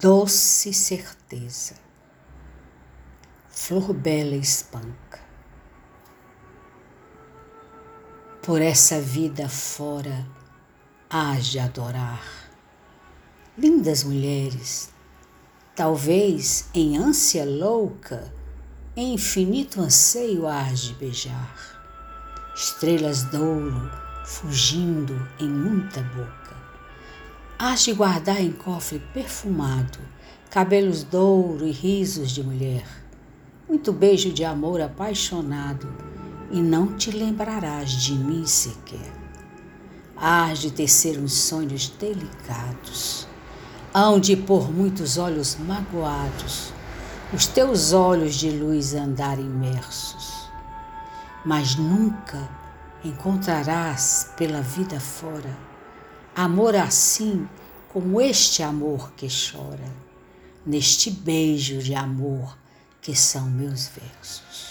doce certeza. Flor bela espanca. Por essa vida fora hás de adorar. Lindas mulheres, talvez em ânsia louca, em infinito anseio hás de beijar. Estrelas d'ouro fugindo em muita boca. Hás de guardar em cofre perfumado cabelos d'ouro e risos de mulher. Muito beijo de amor apaixonado e não te lembrarás de mim sequer. Hás de tecer uns sonhos delicados, hão de por muitos olhos magoados os teus olhos de luz andar imersos, mas nunca encontrarás pela vida fora amor assim como este amor que chora, neste beijo de amor que são meus versos.